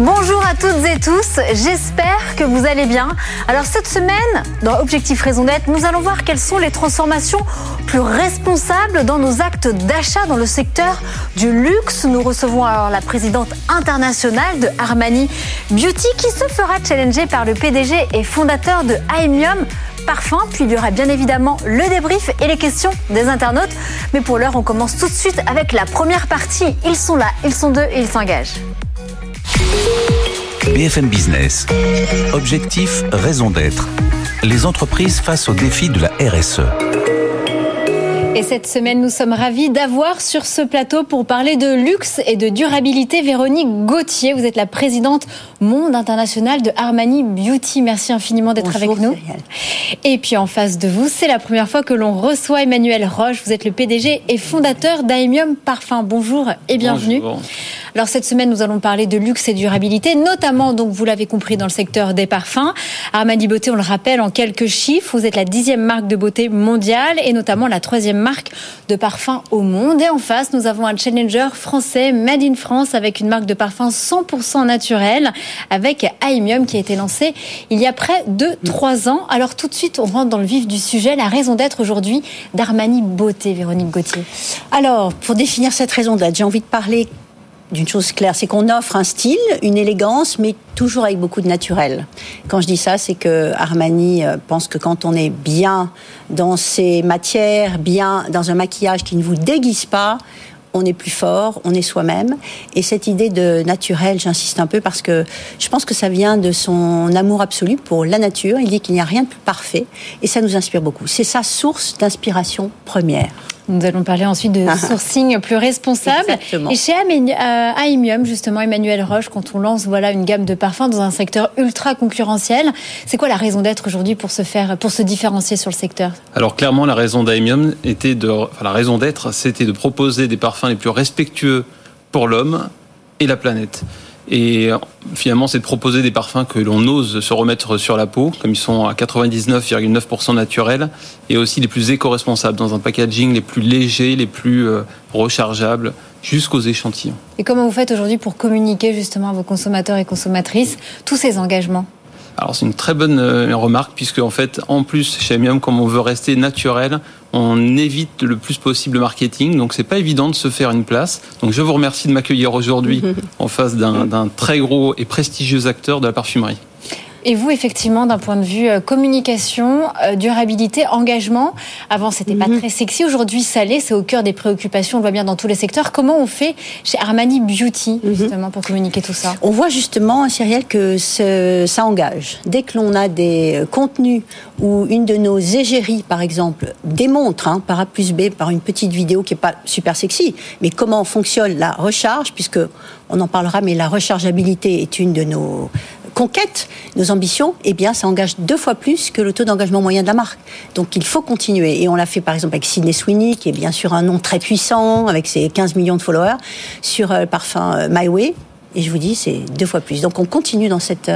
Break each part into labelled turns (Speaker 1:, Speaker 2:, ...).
Speaker 1: Bonjour à toutes et tous, j'espère que vous allez bien. Alors cette semaine, dans Objectif Raison d'être, nous allons voir quelles sont les transformations plus responsables dans nos actes d'achat dans le secteur du luxe. Nous recevons alors la présidente internationale de Armani Beauty qui se fera challenger par le PDG et fondateur de Aemium parfum. Puis il y aura bien évidemment le débrief et les questions des internautes. Mais pour l'heure, on commence tout de suite avec la première partie. Ils sont là, ils sont deux et ils s'engagent.
Speaker 2: BFM Business. Objectif, raison d'être. Les entreprises face aux défis de la RSE.
Speaker 1: Et cette semaine, nous sommes ravis d'avoir sur ce plateau pour parler de luxe et de durabilité Véronique Gauthier. Vous êtes la présidente monde international de Armani Beauty. Merci infiniment d'être avec nous. Et puis en face de vous, c'est la première fois que l'on reçoit Emmanuel Roche. Vous êtes le PDG et fondateur d'Aemium Parfum. Bonjour et bienvenue. Bonjour. Alors cette semaine, nous allons parler de luxe et durabilité, notamment, donc vous l'avez compris, dans le secteur des parfums. Armani Beauté, on le rappelle en quelques chiffres, vous êtes la dixième marque de beauté mondiale et notamment la troisième marque de parfum au monde. Et en face, nous avons un challenger français, Made in France, avec une marque de parfum 100% naturel, avec Aemium qui a été lancé il y a près de trois ans. Alors tout de suite, on rentre dans le vif du sujet, la raison d'être aujourd'hui d'Armani Beauté, Véronique Gauthier.
Speaker 3: Alors, pour définir cette raison d'être, j'ai envie de parler d'une chose claire, c'est qu'on offre un style, une élégance, mais toujours avec beaucoup de naturel. Quand je dis ça, c'est que Armani euh, pense que quand on est bien dans ses matières, bien dans un maquillage qui ne vous déguise pas, on est plus fort, on est soi-même. Et cette idée de naturel, j'insiste un peu parce que je pense que ça vient de son amour absolu pour la nature. Il dit qu'il n'y a rien de plus parfait et ça nous inspire beaucoup. C'est sa source d'inspiration première.
Speaker 1: Nous allons parler ensuite de sourcing plus responsable. Et chez Aemium, justement, Emmanuel Roche, quand on lance voilà une gamme de parfums dans un secteur ultra concurrentiel, c'est quoi la raison d'être aujourd'hui pour se faire, pour se différencier sur le secteur?
Speaker 4: Alors clairement, la raison d'Aemium était de, enfin, la raison d'être, c'était de proposer des parfums les plus respectueux pour l'homme et la planète. Et finalement, c'est de proposer des parfums que l'on ose se remettre sur la peau, comme ils sont à 99,9% naturels, et aussi les plus éco-responsables, dans un packaging les plus légers, les plus euh, rechargeables, jusqu'aux échantillons.
Speaker 1: Et comment vous faites aujourd'hui pour communiquer justement à vos consommateurs et consommatrices tous ces engagements?
Speaker 4: Alors c'est une très bonne euh, remarque puisque en fait en plus chez Mium comme on veut rester naturel, on évite le plus possible le marketing donc c'est pas évident de se faire une place. Donc je vous remercie de m'accueillir aujourd'hui en face d'un très gros et prestigieux acteur de la parfumerie.
Speaker 1: Et vous, effectivement, d'un point de vue euh, communication, euh, durabilité, engagement, avant c'était pas mhm. très sexy, aujourd'hui ça l'est, c'est au cœur des préoccupations, on le voit bien dans tous les secteurs. Comment on fait chez Armani Beauty, mhm. justement, pour communiquer tout ça?
Speaker 3: On voit justement, Cyrielle, que ça engage. Dès que l'on a des euh, contenus où une de nos égéries, par exemple, démontre, hein, par A plus B, par une petite vidéo qui est pas super sexy, mais comment fonctionne la recharge, puisque on en parlera, mais la rechargeabilité est une de nos conquête, nos ambitions, eh bien, ça engage deux fois plus que le taux d'engagement moyen de la marque. Donc, il faut continuer. Et on l'a fait, par exemple, avec Sidney Sweeney, qui est bien sûr un nom très puissant, avec ses 15 millions de followers, sur euh, le parfum euh, My Way. Et je vous dis, c'est deux fois plus. Donc, on continue dans cette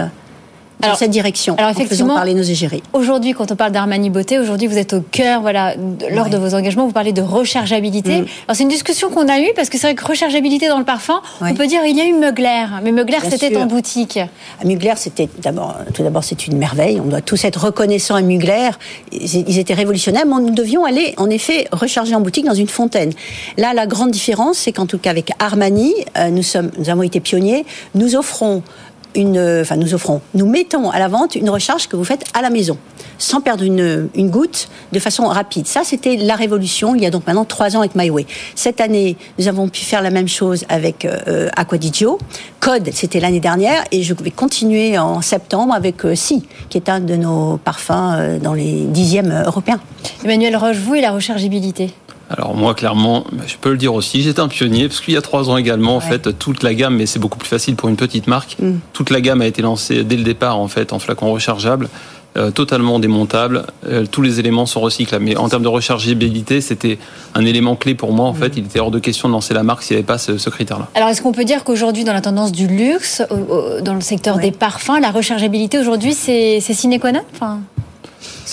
Speaker 3: euh, dans cette direction. Alors effectivement, en parler nos égéries.
Speaker 1: Aujourd'hui, quand on parle d'Armani Beauté, aujourd'hui vous êtes au cœur, voilà, lors de vos engagements, vous parlez de rechargeabilité. Mm. Alors c'est une discussion qu'on a eue parce que c'est vrai que rechargeabilité dans le parfum, on peut dire il y a eu Mugler, mais Mugler c'était en boutique.
Speaker 3: À Mugler, c'était d'abord, tout d'abord c'est une merveille. On doit tous être reconnaissants à Mugler. Ils étaient révolutionnaires, mais nous devions aller en effet recharger en boutique dans une fontaine. Là, la grande différence, c'est qu'en tout cas avec Armani, euh, nous sommes, nous avons été pionniers. Nous offrons une, nous offrons, nous mettons à la vente une recharge que vous faites à la maison, sans perdre une, une goutte, de façon rapide. Ça, c'était la révolution. Il y a donc maintenant trois ans avec MyWay. Cette année, nous avons pu faire la même chose avec euh, Aquadigio. Code, c'était l'année dernière, et je vais continuer en septembre avec euh, Si, qui est un de nos parfums euh, dans les dixièmes européens.
Speaker 1: Emmanuel Roche, vous et la rechargeabilité
Speaker 4: alors moi, clairement, bah, je peux le dire aussi, j'étais un pionnier, parce qu'il y a trois ans également, en fait, toute la gamme, mais c'est beaucoup plus facile pour une petite marque, mm. toute la gamme a été lancée dès le départ, en fait, en flacon rechargeable. euh, totalement démontable. Euh, tous les éléments sont recyclables. Mais en termes de rechargeabilité, c'était un élément clé pour moi. En fait, il était hors de question de lancer la marque s'il n'y avait pas ce, ce critère-là.
Speaker 1: Alors, est-ce qu'on peut dire qu'aujourd'hui, dans la tendance du luxe, dans le secteur des parfums, la rechargeabilité aujourd'hui, c'est sine qua non? Enfin...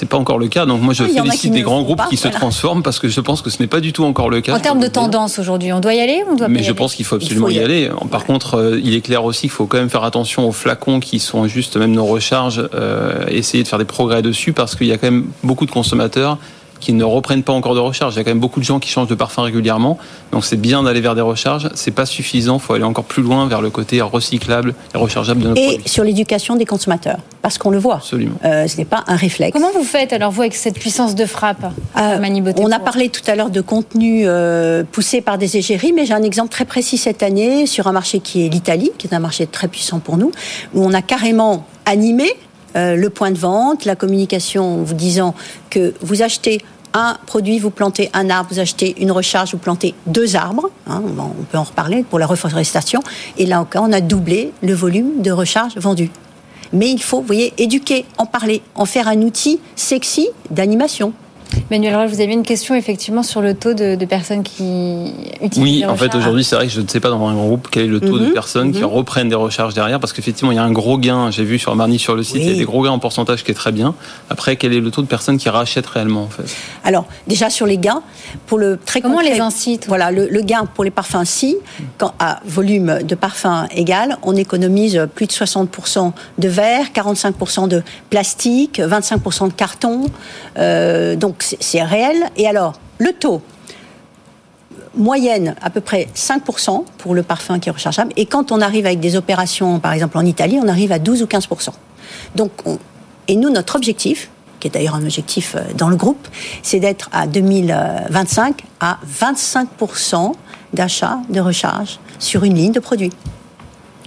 Speaker 4: C'est pas encore le cas. Donc moi, je félicite des grands groupes qui se transforment parce que je pense que ce n'est pas du tout encore le cas.
Speaker 1: En termes de tendance aujourd'hui, on doit y aller ou on doit
Speaker 4: Mais je pense qu'il faut absolument y, aller. Par contre, euh, il est clair aussi qu'il faut quand même faire attention aux flacons qui sont juste même nos recharges, euh, essayer de faire des progrès dessus parce qu'il y a quand même beaucoup de consommateurs qui ne reprennent pas encore de recharge. Il y a quand même beaucoup de gens qui changent de parfum régulièrement. Donc c'est bien d'aller vers des recharges. C'est pas suffisant. Il faut aller encore plus loin vers le côté recyclable et rechargeable de nos
Speaker 3: et sur l'éducation des consommateurs, parce qu'on le voit.
Speaker 4: Absolument.
Speaker 3: Euh, ce n'est pas un réflexe.
Speaker 1: Comment vous faites alors vous avec cette puissance de frappe
Speaker 3: euh, On a parlé tout à l'heure de contenu euh, poussé par des égéries, mais j'ai un exemple très précis cette année sur un marché qui est l'Italie, qui est un marché très puissant pour nous, où on a carrément animé euh, le point de vente, la communication vous disant que vous achetez un produit, vous plantez un arbre, vous achetez une recharge, vous plantez deux arbres. Hein, on peut en reparler pour la reforestation. Et là encore, on a doublé le volume de recharge vendu. Mais il faut, vous voyez, éduquer, en parler, en faire un outil sexy d'animation.
Speaker 1: Manuel Roche, vous avez une question effectivement sur le taux de, personnes qui utilisent.
Speaker 4: Oui, en fait, aujourd'hui, c'est vrai que je ne sais pas dans un groupe quel est le taux de mhm, personnes qui mhm. reprennent des recharges derrière, parce qu'effectivement, il y a un gros gain. J'ai vu sur Marny sur le site, il y a des gros gains en pourcentage qui est très bien. Après, quel est le taux de personnes qui rachètent réellement en fait?
Speaker 3: Alors, déjà sur les gains, pour le très
Speaker 1: Comment les incite
Speaker 3: Voilà, le, gain pour les parfums, si, quand à volume de parfum égal, on économise plus de 60% de verre, 45% de plastique, 25% de carton. Euh, donc, c'est réel. Et alors, le taux, moyenne à peu près 5% pour le parfum qui est rechargeable. Et quand on arrive avec des opérations, par exemple en Italie, on arrive à 12 ou 15%. Donc, et nous, notre objectif, qui est d'ailleurs un objectif euh, dans le groupe, c'est d'être à 2025 à 25% d'achat de recharge sur une ligne de produits.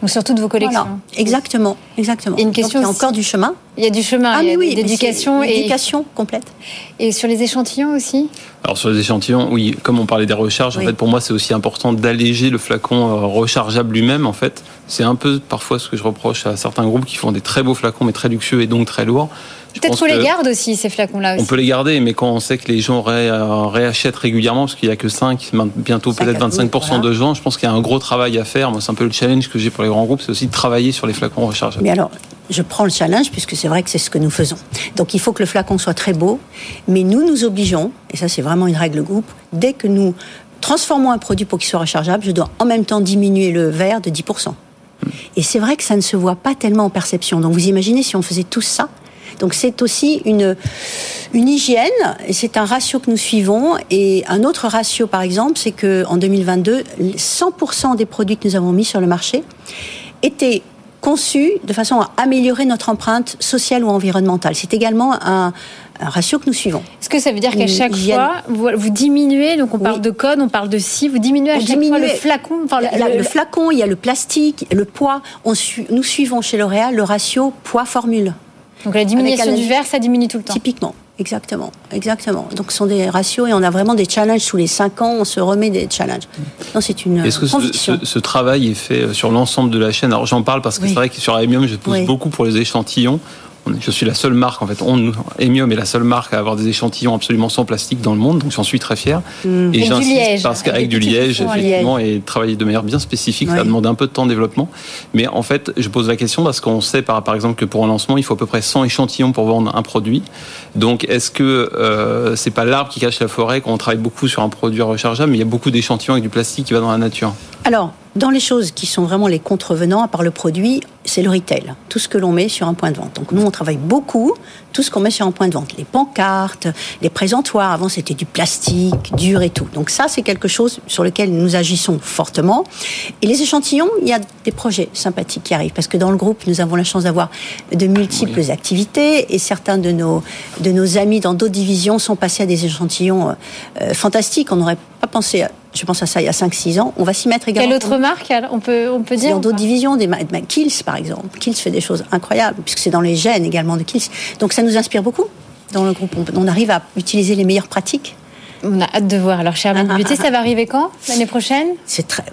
Speaker 1: Donc sur toutes vos collections.
Speaker 3: Exactement, exactement.
Speaker 1: une question
Speaker 3: il y a encore du chemin.
Speaker 1: Il y a du chemin, ah, il y a oui, d'éducation
Speaker 3: et complète.
Speaker 1: Et sur les échantillons aussi
Speaker 4: Alors sur les échantillons, oui, comme on parlait des recharges, en fait pour moi c'est aussi important d'alléger le flacon euh, rechargeable lui-même en fait. C'est un peu parfois ce que je reproche à certains groupes qui font des très beaux flacons mais très luxueux et donc très lourds.
Speaker 1: Peut-être qu'on les garde aussi, ces flacons-là.
Speaker 4: On peut les garder, mais quand on sait que les gens euh, réachètent régulièrement, parce qu'il n'y a que 5, bientôt peut-être 25% de gens, je pense qu'il y a un gros travail à faire. Moi, c'est un peu le challenge que j'ai pour les grands groupes, c'est aussi de travailler sur les flacons rechargeables.
Speaker 3: Mais alors, je prends le challenge puisque c'est vrai que c'est ce que nous faisons. Donc il faut que le flacon soit très beau, mais nous nous obligeons, et ça c'est vraiment une règle groupe, dès que nous transformons un produit pour qu'il soit rechargeable, je dois en même temps diminuer le verre de 10%. Et c'est vrai que ça ne se voit pas tellement en perception. Donc vous imaginez si on faisait tout ça, donc c'est aussi une, une hygiène, c'est un ratio que nous suivons. Et un autre ratio, par exemple, c'est qu'en 2022, 100% des produits que nous avons mis sur le marché étaient conçus de façon à améliorer notre empreinte sociale ou environnementale. C'est également un, ratio que nous suivons.
Speaker 1: Est-ce que ça veut dire qu'à chaque fois, vous, diminuez, donc on parle de code, on parle de si, vous diminuez à chaque fois le flacon
Speaker 3: enfin, le, flacon, il y a le plastique, le poids. On nous suivons chez L'Oréal le ratio poids-formule.
Speaker 1: Donc la diminution du verre, ça diminue tout le temps.
Speaker 3: Typiquement. Exactement, exactement. Donc ce sont des ratios et on a vraiment des challenges. Tous les 5 ans, on se remet des challenges. Non, c'est une
Speaker 4: Est-ce que ce, travail est fait sur l'ensemble de la chaîne? Alors j'en parle parce que c'est vrai que sur Amium, je pousse beaucoup pour les échantillons je suis la seule marque, en fait, on, Emium est la seule marque à avoir des échantillons absolument sans plastique dans le monde, donc j'en suis très fier.
Speaker 1: Mm. Et j'insiste
Speaker 4: parce qu'avec du liège, effectivement, et travailler de manière bien spécifique, ça demande un peu de temps de développement. Mais en fait, je pose la question parce qu'on sait, par, par exemple, que pour un lancement, il faut à peu près 100 échantillons pour vendre un produit. Donc, est-ce que euh, c'est pas l'arbre qui cache la forêt quand on travaille beaucoup sur un produit rechargeable, mais il y a beaucoup d'échantillons avec du plastique qui va dans la nature?
Speaker 3: Alors, dans les choses qui sont vraiment les contrevenants, à part le produit, c'est le retail, tout ce que l'on met sur un point de vente. Donc nous, on travaille beaucoup tout ce qu'on met sur un point de vente, les pancartes, les présentoirs. Avant, c'était du plastique, dur et tout. Donc ça, c'est quelque chose sur lequel nous agissons fortement. Et les échantillons, il y a des projets sympathiques qui arrivent parce que dans le groupe, nous avons la chance d'avoir de multiples activités et certains de nos de nos amis dans d'autres divisions sont passés à des échantillons euh, fantastiques. On n'aurait pas pensé à je pense à ça il y a 5-6 ans. On va s'y mettre également.
Speaker 1: Quelle autre marque on peut, on peut dire
Speaker 3: Dans d'autres divisions, des Kills par exemple. Kills fait des choses incroyables, puisque c'est dans les gènes également de Kills. Donc ça nous inspire beaucoup dans le groupe. On arrive à utiliser les meilleures pratiques.
Speaker 1: On a hâte de voir. Alors, cher Armand ça va arriver quand? L'année prochaine?
Speaker 3: C'est très.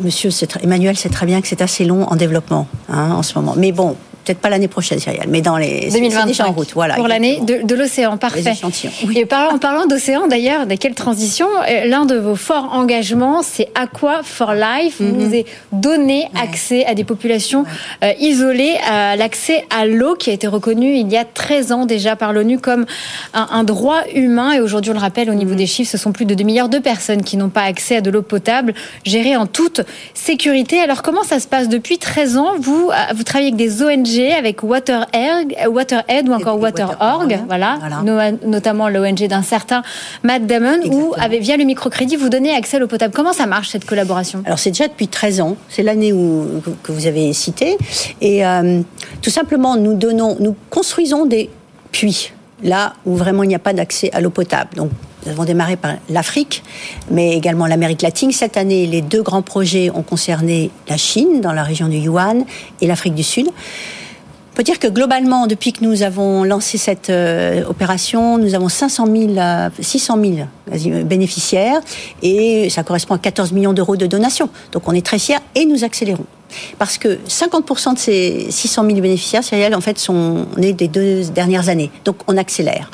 Speaker 3: Monsieur Emmanuel sait très bien que c'est assez long en développement hein, en ce moment. Mais bon, peut-être pas l'année prochaine, Cyrielle, mais dans les
Speaker 1: 2025
Speaker 3: déjà en route. Voilà,
Speaker 1: pour l'année de, de l'océan, parfait. Et en parlant d'océan, d'ailleurs, de quelle transition euh, L'un de vos forts engagements, c'est Aqua for Life. Vous
Speaker 3: Mhm.
Speaker 1: nous avez donné accès à des populations euh, isolées, à l'accès à l'eau qui a été reconnu il y a 13 ans déjà par l'ONU comme un, un droit humain. Et aujourd'hui, on le rappelle, au
Speaker 3: Mhm.
Speaker 1: niveau des chiffres, ce sont plus de 2 milliards de personnes qui n'ont pas accès à de l'eau potable, gérée en toute sécurité. Alors, comment ça se passe depuis 13 ans? Vous, euh, vous travaillez avec des ONG, avec WaterAid, WaterAid ou encore WaterOrg,
Speaker 3: WaterOrg,
Speaker 1: voilà,
Speaker 3: voilà.
Speaker 1: no- notamment l'ONG d'un certain Matt Damon, où, avec, via le microcrédit, vous donnez accès à l'eau potable. Comment ça marche, cette collaboration?
Speaker 3: Alors c'est déjà depuis 13 ans, c'est l'année où que vous avez cité, et euh, tout simplement nous donnons, nous construisons des puits là où vraiment il n'y a pas d'accès à l'eau potable. Donc nous avons démarré par l'Afrique, mais également l'Amérique latine. Cette année, les deux grands projets ont concerné la Chine, dans la région du Yuan, et l'Afrique du Sud. Peut dire que globalement, depuis que nous avons lancé cette euh, opération, nous avons 500 000, euh, 600 000 quasi, euh, bénéficiaires et ça correspond à 14 millions d'euros de donations. Donc on est très fiers et nous accélérons. Parce que 50% de ces 600 000 bénéficiaires, Cyrielle, en fait, sont nés des deux dernières années. Donc on accélère.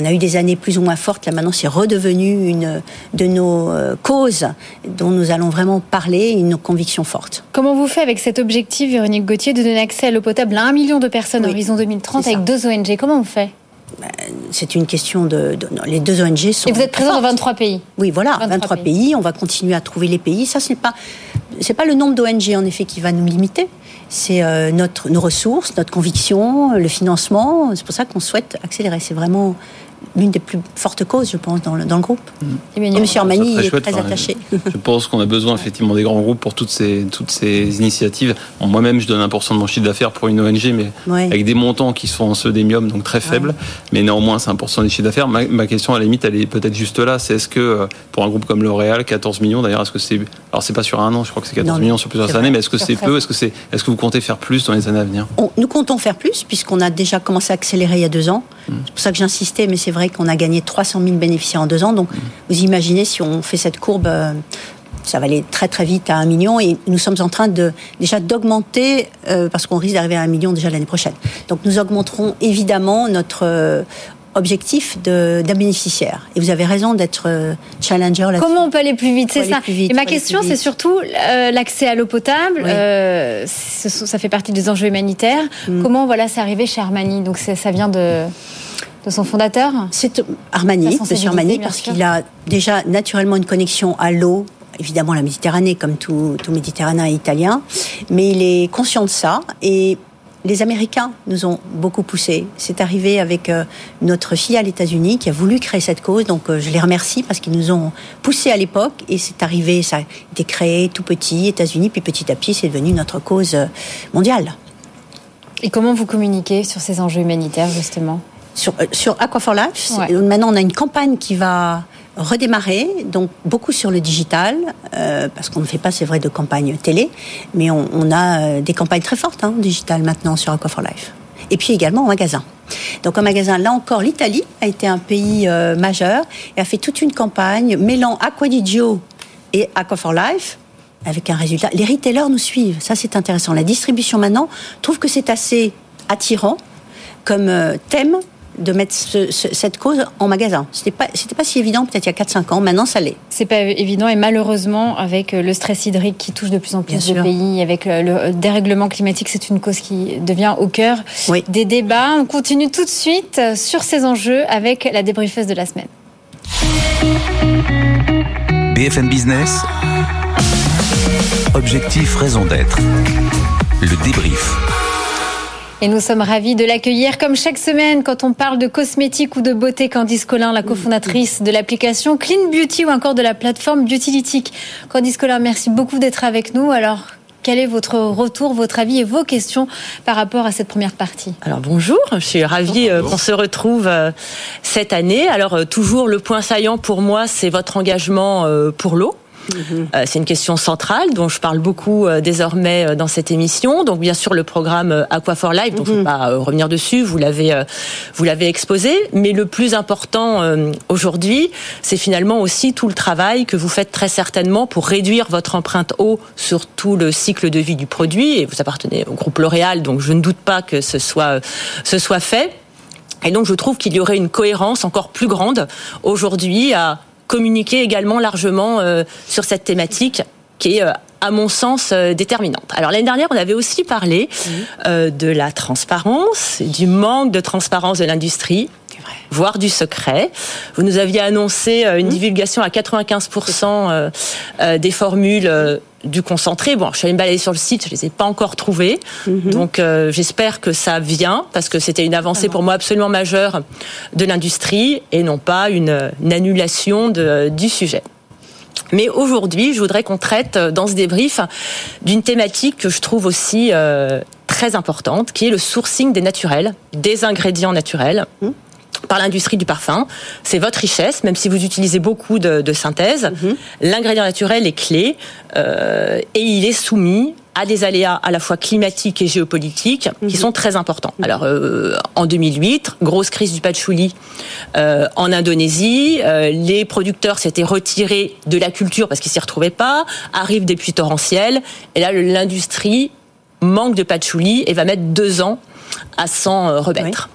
Speaker 3: On a eu des années plus ou moins fortes. Là, maintenant, c'est redevenu une de nos euh, causes dont nous allons vraiment parler, une conviction forte.
Speaker 1: Comment vous faites avec cet objectif, Véronique Gauthier, de donner accès à l'eau potable à un million de personnes
Speaker 3: Oui,
Speaker 1: à horizon 2030
Speaker 3: c'est ça.
Speaker 1: avec deux ONG Comment vous faites
Speaker 3: C'est une question de, de- non, Les deux ONG sont.
Speaker 1: Et vous êtes présent dans
Speaker 3: fortes.
Speaker 1: 23 pays?
Speaker 3: Oui, voilà,
Speaker 1: 23
Speaker 3: 23,
Speaker 1: pays.
Speaker 3: pays. On va continuer à trouver les pays. Ça, ce n'est pas, c'est pas le nombre d'ONG en effet qui va nous limiter. C'est euh, notre, nos ressources, notre conviction, le financement. C'est pour ça qu'on souhaite accélérer. C'est vraiment l'une des plus fortes causes, je pense, dans le, dans le groupe.
Speaker 1: Emmanuel.
Speaker 3: Et M. Armani est
Speaker 4: chouette,
Speaker 3: très
Speaker 4: enfin,
Speaker 3: attaché.
Speaker 4: Je pense qu'on a besoin effectivement des grands groupes pour toutes ces, toutes ces initiatives. Bon, Moi-même, je donne 1% de mon chiffre d'affaires pour une ONG, mais
Speaker 3: Ouais.
Speaker 4: avec des montants qui sont ceux d'Emium, donc très faibles. Mais néanmoins, c'est 1% du chiffre d'affaires. Ma, ma question, à la limite, elle est peut-être juste là. C'est est-ce que euh, pour un groupe comme L'Oréal, 14 millions, d'ailleurs, est-ce que c'est. Alors, c'est pas sur un an, je crois que c'est 14
Speaker 3: Non,
Speaker 4: millions sur plusieurs années, mais est-ce que c'est
Speaker 1: 13
Speaker 4: peu? Est-ce que, c'est, est-ce que vous comptez faire plus dans les années à venir?
Speaker 3: On- nous comptons faire plus, puisqu'on a déjà commencé à accélérer il y a deux ans. C'est pour ça que j'insistais, mais c'est vrai qu'on a gagné 300 000 bénéficiaires en deux ans. Donc, vous imaginez, si on fait cette courbe, euh, ça va aller très très vite à un million. Et nous sommes en train de déjà d'augmenter, euh, parce qu'on risque d'arriver à un million déjà l'année prochaine. Donc, nous augmenterons évidemment notre euh, objectif d'un bénéficiaire. Et vous avez raison d'être euh, challenger là-dessus.
Speaker 1: Comment on peut aller plus vite? C'est ça.
Speaker 3: vite,
Speaker 1: Et ma question, c'est surtout l'accès à l'eau potable.
Speaker 3: Oui.
Speaker 1: Ça fait partie des enjeux humanitaires.
Speaker 3: Mm.
Speaker 1: Comment voilà, c'est arrivé chez Armani? Donc c'est- ça vient de, de son fondateur
Speaker 3: C'est Armani, monsieur Armani, parce qu'il a déjà naturellement une connexion à l'eau, évidemment la Méditerranée, comme tout, tout Méditerranéen et italien, mais il est conscient de ça et les Américains nous ont beaucoup poussé. C'est arrivé avec euh, notre filiale États-Unis qui a voulu créer cette cause, donc euh, je les remercie parce qu'ils nous ont poussé à l'époque et c'est arrivé, ça a été créé tout petit, États-Unis, puis petit à petit c'est devenu notre cause euh, mondiale.
Speaker 1: Et comment vous communiquez sur ces enjeux humanitaires, justement?
Speaker 3: Sur, euh, sur Aqua for Life,
Speaker 1: Ouais.
Speaker 3: maintenant on a une campagne qui va redémarrer, donc beaucoup sur le digital, euh, parce qu'on ne fait pas, c'est vrai, de campagne télé, mais on, on a euh, des campagnes très fortes hein, digital maintenant sur Aqua for Life. Et puis également en magasin. Donc en magasin, là encore, l'Italie a été un pays euh, majeur et a fait toute une campagne mêlant Aquadigio et Aqua for Life avec un résultat. Les retailers nous suivent, ça c'est intéressant. La distribution maintenant trouve que c'est assez attirant comme thème de mettre ce- ce- cette cause en magasin. C'était pas, c'était pas si évident peut-être il y a 4-5 ans, maintenant ça l'est.
Speaker 1: C'est pas évident et malheureusement avec euh, le stress hydrique qui touche de plus en plus
Speaker 3: Bien
Speaker 1: de
Speaker 3: sûr.
Speaker 1: pays, avec le, le dérèglement climatique, c'est une cause qui devient au cœur
Speaker 3: Oui.
Speaker 1: des débats. On continue tout de suite euh, sur ces enjeux avec la débriefeuse de la semaine.
Speaker 2: BFM Business. Objectif, raison d'être. Le débrief.
Speaker 1: Et nous sommes ravis de l'accueillir comme chaque semaine quand on parle de cosmétiques ou de beauté. Candice Collin, la cofondatrice de l'application Clean Beauty ou encore de la plateforme Beautylytic. Candice Collin, merci beaucoup d'être avec nous. Alors, quel est votre retour, votre avis et vos questions par rapport à cette première partie?
Speaker 5: Alors bonjour, je suis ravie euh, qu'on se retrouve euh, cette année. Alors euh, toujours le point saillant pour moi, c'est votre engagement pour l'eau. Euh, c'est une question centrale dont je parle beaucoup euh, désormais euh, dans cette émission. Donc bien sûr le programme Aqua for Life, dont je ne vais pas revenir dessus, vous l'avez vous l'avez exposé. Mais le plus important aujourd'hui, c'est finalement aussi tout le travail que vous faites très certainement pour réduire votre empreinte eau sur tout le cycle de vie du produit. Et vous appartenez au groupe L'Oréal, donc je ne doute pas que ce soit ce soit fait. Et donc je trouve qu'il y aurait une cohérence encore plus grande aujourd'hui à communiquer également largement euh, sur cette thématique qui est euh, à mon sens euh, déterminante. Alors l'année dernière, on avait aussi parlé de la transparence, du manque de transparence de l'industrie voire du secret. Vous nous aviez annoncé une divulgation à 95% des formules du concentré. Bon, je suis allée me balader sur le site, je les ai pas encore trouvés. Mhm. Donc euh, j'espère que ça vient parce que c'était une avancée pour moi absolument majeure de l'industrie et non pas une, annulation de, du sujet. Mais aujourd'hui, je voudrais qu'on traite euh, dans ce débrief d'une thématique que je trouve aussi euh, très importante, qui est le sourcing des naturels, des ingrédients naturels. Mhm par l'industrie du parfum. C'est votre richesse, même si vous utilisez beaucoup de, synthèse. Mhm. L'ingrédient naturel est clé euh, et il est soumis à des aléas à la fois climatiques et géopolitiques qui mhm. sont très importants. Mhm. Alors euh, en 2008, grosse crise du patchouli euh, en Indonésie, les producteurs s'étaient retirés de la culture parce qu'ils s'y retrouvaient pas, arrivent des pluies torrentielles et là l'industrie manque de patchouli et va mettre deux ans à s'en remettre.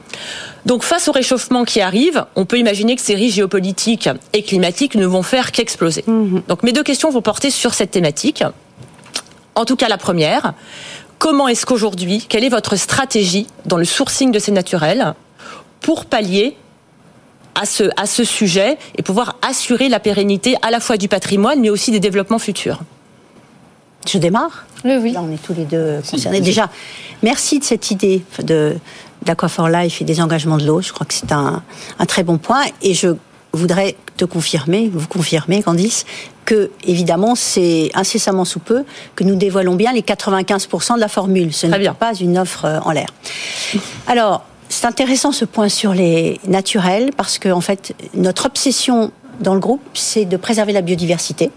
Speaker 5: Donc face au réchauffement qui arrive, on peut imaginer que ces risques géopolitiques et climatiques ne vont faire qu'exploser. Mhm. Donc mes deux questions vont porter sur cette thématique. En tout cas la première, comment est-ce qu'aujourd'hui, quelle est votre stratégie dans le sourcing de ces naturels pour pallier à ce, à ce sujet et pouvoir assurer la pérennité à la fois du patrimoine mais aussi des développements futurs?
Speaker 3: Je démarre?
Speaker 1: Oui.
Speaker 3: Là, on est tous les deux concernés. Déjà, merci de cette idée de d'Aqua for Life et des engagements de l'eau. Je crois que c'est un, un, très bon point. Et je voudrais te confirmer, vous confirmer, Candice, que évidemment c'est incessamment sous peu que nous dévoilons bien les 95% de la formule. Ce n'est pas une offre euh, en l'air. Alors, c'est intéressant ce point sur les naturels parce que en fait notre obsession dans le groupe, c'est de préserver la biodiversité.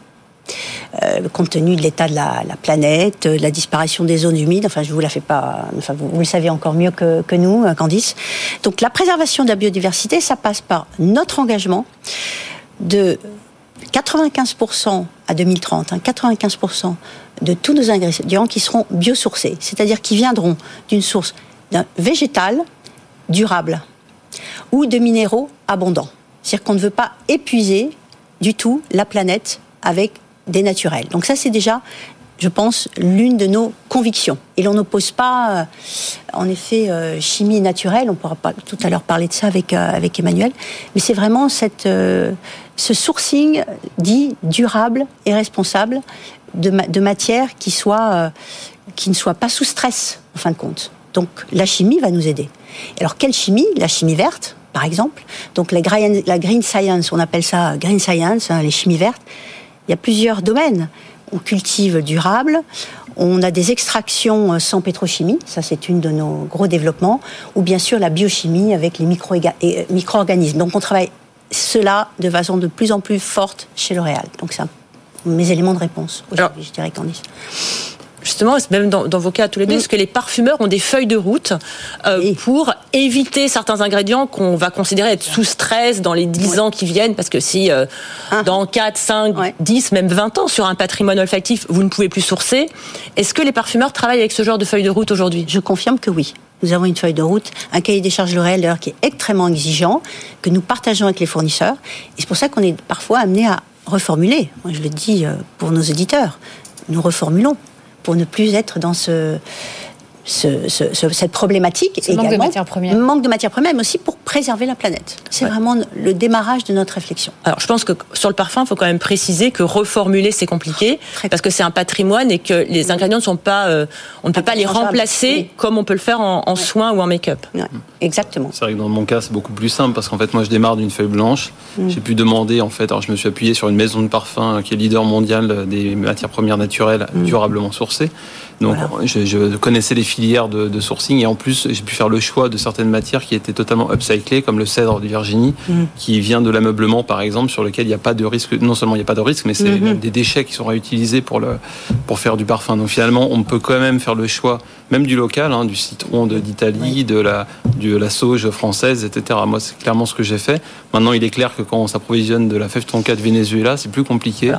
Speaker 3: Euh, compte tenu de l'état de la, planète, de la disparition des zones humides. Enfin, je vous la fais pas. Enfin, vous, le savez encore mieux que, nous, euh, Candice. Donc, la préservation de la biodiversité, ça passe par notre engagement de 95% à 2030, 95% hein, de tous nos ingrédients qui seront biosourcés, c'est-à-dire qui viendront d'une source végétale durable ou de minéraux abondants. C'est-à-dire qu'on ne veut pas épuiser du tout la planète avec des naturels. Donc ça, c'est déjà, je pense, l'une de nos convictions. Et l'on n'oppose pas, euh, en effet, euh, chimie naturelle. On pourra tout à l'heure parler de ça avec euh, avec Emmanuel. Mais c'est vraiment cette ce sourcing dit durable et responsable de, de matières qui soit qui ne soit pas sous stress en fin de compte. Donc la chimie va nous aider. Alors quelle chimie? La chimie verte, par exemple. Donc la la green science, on appelle ça green science, hein, les chimies vertes il y a plusieurs domaines. On cultive durable, on a des extractions euh, sans pétrochimie, ça c'est une de nos gros développements, ou bien sûr la biochimie avec les euh, micro-organismes. Donc on travaille cela de façon de plus en plus forte chez L'Oréal. Donc c'est mes éléments de réponse aujourd'hui, je dirais Candice
Speaker 5: justement, même dans, vos cas tous les deux, est-ce que les parfumeurs ont des feuilles de route euh, pour éviter certains ingrédients qu'on va considérer être sous stress dans les 10 ans qui viennent Parce que si euh, ah. dans 4, 5, 10, même 20 ans sur un patrimoine olfactif, vous ne pouvez plus sourcer, est-ce que les parfumeurs travaillent avec ce genre de feuille de route aujourd'hui?
Speaker 3: Je confirme que oui. Nous avons une feuille de route, un cahier des charges L'Oréal qui est extrêmement exigeant, que nous partageons avec les fournisseurs. Et c'est pour ça qu'on est parfois amené à reformuler. Moi, je le dis euh, pour nos auditeurs. Nous reformulons pour ne plus être dans ce, cette problématique.
Speaker 1: Ce manque de matières premières.
Speaker 3: Manque de matières premières, mais aussi pour préserver la planète. C'est vraiment le démarrage de notre réflexion.
Speaker 5: Alors, je pense que sur le parfum, il faut quand même préciser que reformuler, c'est compliqué, parce que c'est un patrimoine et que les ingrédients ne sont pas, euh, on ne peut pas les remplacer comme on peut le faire en, soins ou en make-up.
Speaker 3: Exactement.
Speaker 4: C'est vrai que dans mon cas, c'est beaucoup plus simple, parce qu'en fait, moi, je démarre d'une feuille blanche. Mm. J'ai pu demander, en fait, alors je me suis appuyé sur une maison de parfum qui est leader mondial des matières premières naturelles mm. durablement sourcées. Donc je, connaissais les filières de, sourcing et en plus j'ai pu faire le choix de certaines matières qui étaient totalement upcyclées, comme le cèdre de Virginie, mm. qui vient de l'ameublement par exemple, sur lequel il n'y a pas de risque. Non seulement il n'y a pas de risque, mais c'est mm-hmm. des déchets qui sont réutilisés pour le pour faire du parfum. Donc finalement, on peut quand même faire le choix, même du local, hein, du citron d'Italie, de la de la sauge française, etc. Moi, c'est clairement ce que j'ai fait. Maintenant, il est clair que quand on s'approvisionne de la fève tonka de Venezuela, c'est plus compliqué.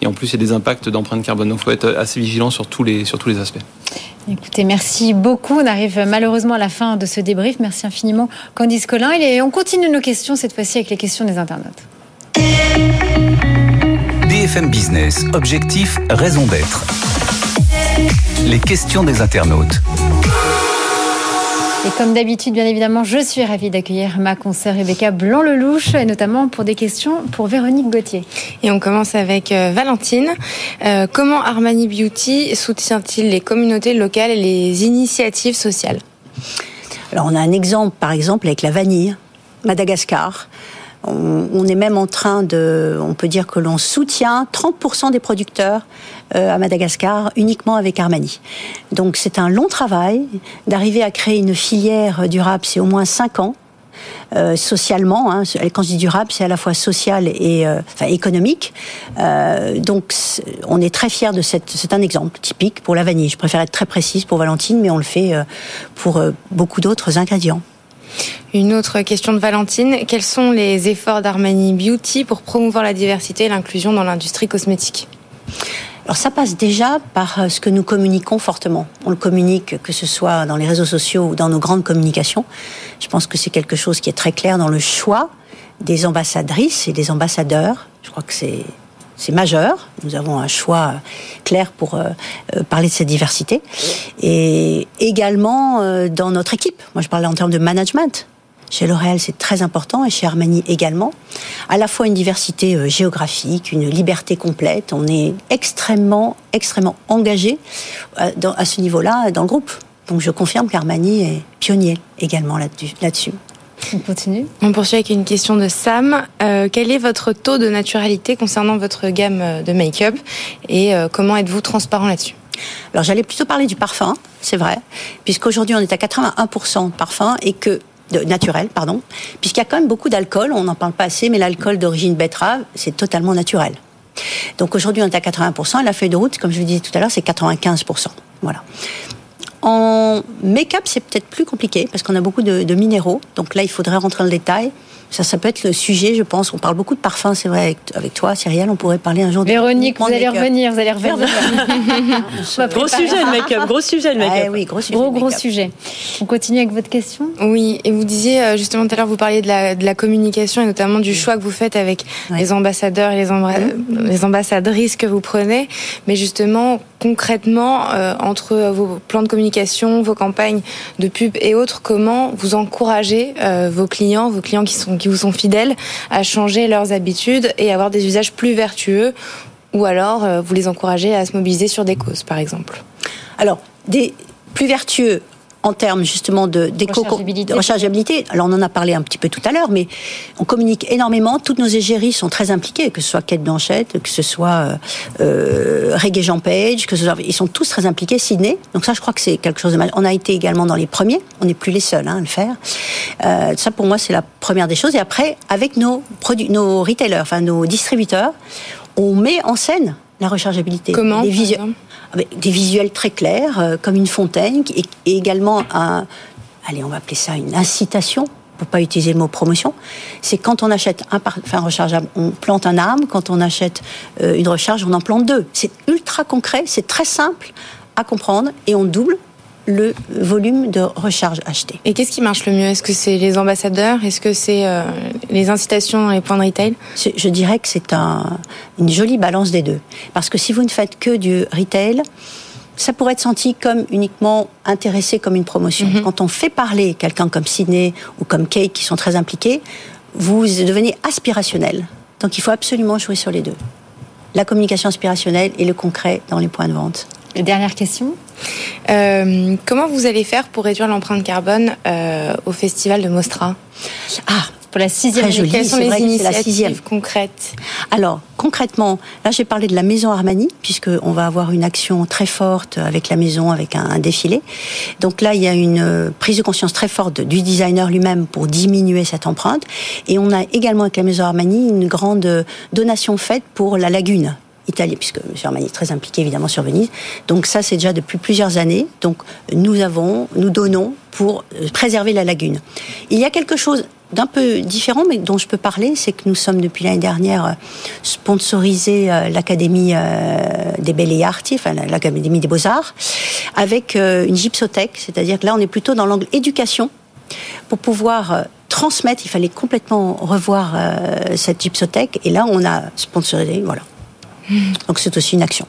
Speaker 4: Et en plus, il y a des impacts d'empreinte carbone. Donc, il faut être assez vigilant sur tous les sur tous les aspects.
Speaker 1: Écoutez, merci beaucoup. On arrive malheureusement à la fin de ce débrief. Merci infiniment, Candice Collin. Et on continue nos questions, cette fois-ci avec les questions des internautes.
Speaker 2: BFM Business, objectif, raison d'être. Les questions des internautes.
Speaker 1: Et comme d'habitude, bien évidemment, je suis ravie d'accueillir ma consoeur Rebecca Blanc-Lelouch, et notamment pour des questions pour Véronique Gauthier.
Speaker 6: Et on commence avec euh, Valentine. Euh, comment Armani Beauty soutient-il les communautés locales et les initiatives sociales?
Speaker 3: Alors, on a un exemple, par exemple, avec la vanille, Madagascar. On, est même en train de, on peut dire que l'on soutient 30% des producteurs euh, à Madagascar uniquement avec Armani. Donc c'est un long travail d'arriver à créer une filière durable, c'est au moins 5 ans. Euh, socialement, hein, quand je dis durable, c'est à la fois social et euh, enfin, économique. Euh, donc, on est très fiers de cette. C'est un exemple typique pour la vanille. Je préfère être très précise pour Valentine, mais on le fait euh, pour beaucoup d'autres ingrédients.
Speaker 6: Une autre question de Valentine. Quels sont les efforts d'Armani Beauty pour promouvoir la diversité et l'inclusion dans l'industrie cosmétique
Speaker 3: alors ça passe déjà par euh, ce que nous communiquons fortement. On le communique que ce soit dans les réseaux sociaux ou dans nos grandes communications. Je pense que c'est quelque chose qui est très clair dans le choix des ambassadrices et des ambassadeurs. Je crois que c'est c'est majeur. Nous avons un choix clair pour euh, euh, parler de cette diversité. Et également dans notre équipe. Moi, je parlais en termes de management. Chez L'Oréal, c'est très important et chez Armani également. À la fois une diversité euh, géographique, une liberté complète. On est extrêmement, extrêmement engagé euh, à ce niveau-là dans le groupe. Donc je confirme qu'Armani est pionnier également là-dessus.
Speaker 6: On continue. On poursuit avec une question de Sam. Euh, quel est votre taux de naturalité concernant votre gamme de make-up et comment êtes-vous transparent là-dessus?
Speaker 3: Alors j'allais plutôt parler du parfum, c'est vrai, puisqu'aujourd'hui on est à 81% de parfum et que naturel, pardon, puisqu'il y a quand même beaucoup d'alcool, on n'en parle pas assez, mais l'alcool d'origine betterave, c'est totalement naturel. Donc aujourd'hui, on est à 80%, la feuille de route, comme je vous disais tout à l'heure, c'est 95%. Voilà. En make-up, c'est peut-être plus compliqué parce qu'on a beaucoup de, minéraux. Donc là, il faudrait rentrer dans le détail. Ça, ça peut être le sujet, je pense. On parle beaucoup de parfums, c'est vrai, avec, toi, Cyrielle, on pourrait parler un jour
Speaker 1: de Véronique, vous allez revenir, vous allez revenir.
Speaker 5: gros sujet le make-up, gros sujet le make-up.
Speaker 1: oui, gros sujet. Gros, gros sujet. On continue avec votre question
Speaker 6: Oui, et vous disiez, euh, justement, tout à l'heure, vous parliez de la, de la communication et notamment du choix que vous faites avec les ambassadeurs et les, mmh. les ambassadrices que vous prenez. Mais justement, concrètement, euh, entre vos plans de communication, vos campagnes de pub et autres, comment vous encouragez euh, vos clients, vos clients qui, sont, qui vous sont fidèles, à changer leurs habitudes et avoir des usages plus vertueux ou alors euh, vous les encouragez à se mobiliser sur des causes, par exemple.
Speaker 3: Alors, des plus vertueux, en termes justement de, de rechargeabilité. Alors on en a parlé un petit peu tout à l'heure, mais on communique énormément. Toutes nos égéries sont très impliquées, que ce soit Kate Blanchette, que ce soit euh, euh Reggae Jean Page, que ce soit, ils sont tous très impliqués. Sydney, donc ça je crois que c'est quelque chose de mal. On a été également dans les premiers. On n'est plus les seuls hein, à le faire. Euh, ça pour moi c'est la première des choses. Et après avec nos produits, nos retailers, enfin nos distributeurs, on met en scène la rechargeabilité.
Speaker 6: Comment
Speaker 3: des visuels très clairs, euh, comme une fontaine, et, également un, allez, on va appeler ça une incitation pour pas utiliser le mot promotion, c'est quand on achète un enfin, rechargeable, on plante un arbre, quand on achète euh, une recharge, on en plante deux. C'est ultra concret, c'est très simple à comprendre et on double le volume de recharge acheté.
Speaker 6: Et qu'est-ce qui marche le mieux? Est-ce que c'est les ambassadeurs? Est-ce que c'est euh, les incitations dans les points de retail?
Speaker 3: Je dirais que c'est un, une jolie balance des deux. Parce que si vous ne faites que du retail, ça pourrait être senti comme uniquement intéressé comme une promotion. Mhm. Quand on fait parler quelqu'un comme Sydney ou comme Kate qui sont très impliqués, vous devenez aspirationnel. Donc il faut absolument jouer sur les deux. La communication aspirationnelle et le concret dans les points de vente.
Speaker 1: dernière question
Speaker 6: euh, comment vous allez faire pour réduire l'empreinte carbone euh, au festival de Mostra?
Speaker 3: Ah, pour la sixième
Speaker 6: Quelles sont les initiatives concrètes?
Speaker 3: Alors, concrètement, là j'ai parlé de la maison Armani, puisqu'on va avoir une action très forte avec la maison, avec un, défilé. Donc là, il y a une euh, prise de conscience très forte du designer lui-même pour diminuer cette empreinte. Et on a également avec la maison Armani une grande donation faite pour la lagune italien, puisque M. Armani est très impliqué évidemment sur Venise. Donc ça, c'est déjà depuis plusieurs années. Donc nous avons, nous donnons pour euh, préserver la lagune. Il y a quelque chose d'un peu différent, mais dont je peux parler, c'est que nous sommes depuis l'année dernière euh, sponsorisés euh, l'Académie des Belles Arti, enfin l'Académie des Beaux-Arts, avec une gypsothèque, c'est-à-dire que là on est plutôt dans l'angle éducation pour pouvoir transmettre. Il fallait complètement revoir cette gypsothèque, et là on a sponsorisé, voilà. Donc c'est aussi une action.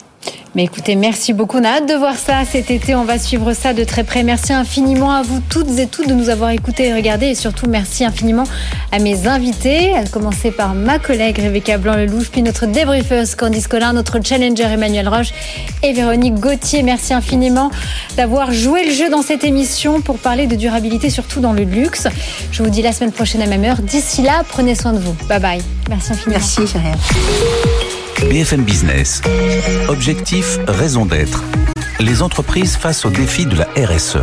Speaker 1: Mais écoutez, merci beaucoup. On a hâte de voir ça cet été. On va suivre ça de très près. Merci infiniment à vous toutes et toutes de nous avoir écoutés et regardés. Et surtout, merci infiniment à mes invités, à commencer par ma collègue Rebecca Blanc-Lelouch, puis notre débriefeuse Candice Collin, notre challenger Emmanuel Roche et Véronique Gauthier. Merci infiniment d'avoir joué le jeu dans cette émission pour parler de durabilité, surtout dans le luxe. Je vous dis la semaine prochaine à même heure. D'ici là, prenez soin de vous. Bye bye. Merci infiniment.
Speaker 3: Merci,
Speaker 2: BFM Business. Objectif, raison d'être. Les entreprises face au défi de la RSE.